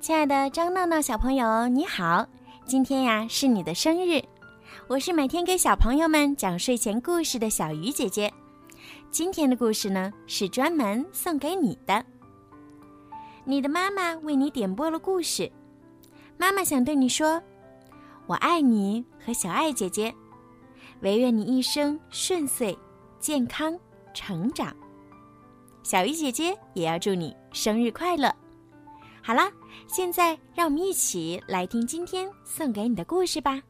亲爱的张闹闹小朋友，你好！今天呀是你的生日，我是每天给小朋友们讲睡前故事的小鱼姐姐。今天的故事呢是专门送给你的。你的妈妈为你点播了故事，妈妈想对你说：“我爱你和小爱姐姐，唯愿你一生顺遂、健康、成长。”小鱼姐姐也要祝你生日快乐。好啦，现在让我们一起来听今天送给你的故事吧。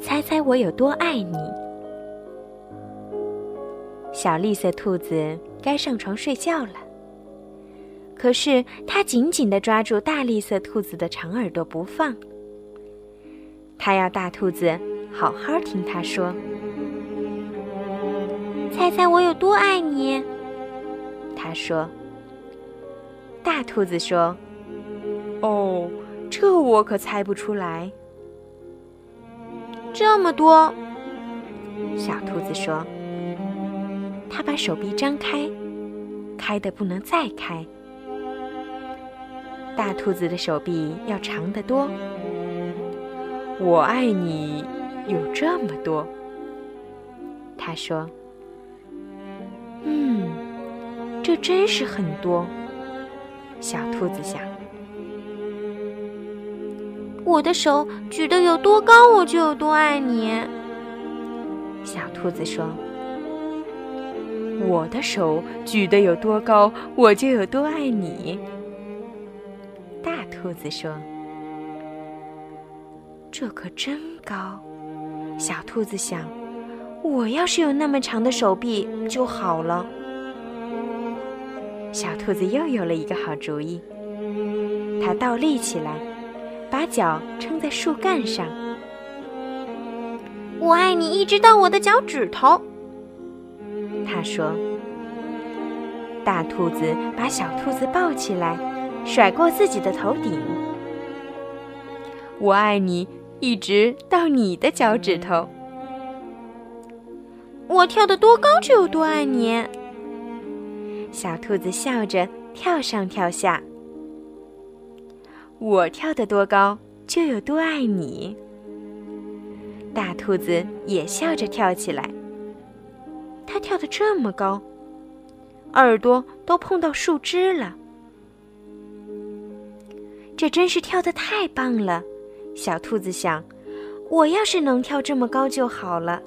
猜猜我有多爱你？小绿色兔子该上床睡觉了，可是它紧紧地抓住大绿色兔子的长耳朵不放。它要大兔子好好听它说。猜猜我有多爱你？他说。大兔子说：“哦，这我可猜不出来。这么多。”小兔子说。他把手臂张开，开的不能再开。大兔子的手臂要长得多。我爱你有这么多。他说。嗯，这真是很多。小兔子想：“我的手举得有多高，我就有多爱你。”小兔子说：“我的手举得有多高，我就有多爱你。”大兔子说：“这可真高。”小兔子想。我要是有那么长的手臂就好了。小兔子又有了一个好主意，它倒立起来，把脚撑在树干上。我爱你一直到我的脚趾头。他说。大兔子把小兔子抱起来，甩过自己的头顶。我爱你一直到你的脚趾头。我跳得多高就有多爱你。小兔子笑着跳上跳下。我跳得多高就有多爱你。大兔子也笑着跳起来。它跳得这么高，耳朵都碰到树枝了。这真是跳得太棒了。小兔子想，我要是能跳这么高就好了。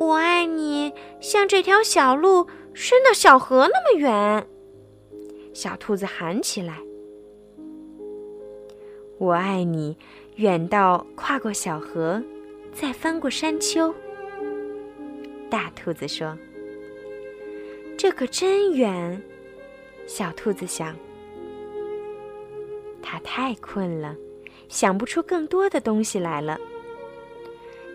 我爱你，像这条小路伸到小河那么远。小兔子喊起来：“我爱你，远到跨过小河，再翻过山丘。”大兔子说：“这可真远。”小兔子想：“它太困了，想不出更多的东西来了。”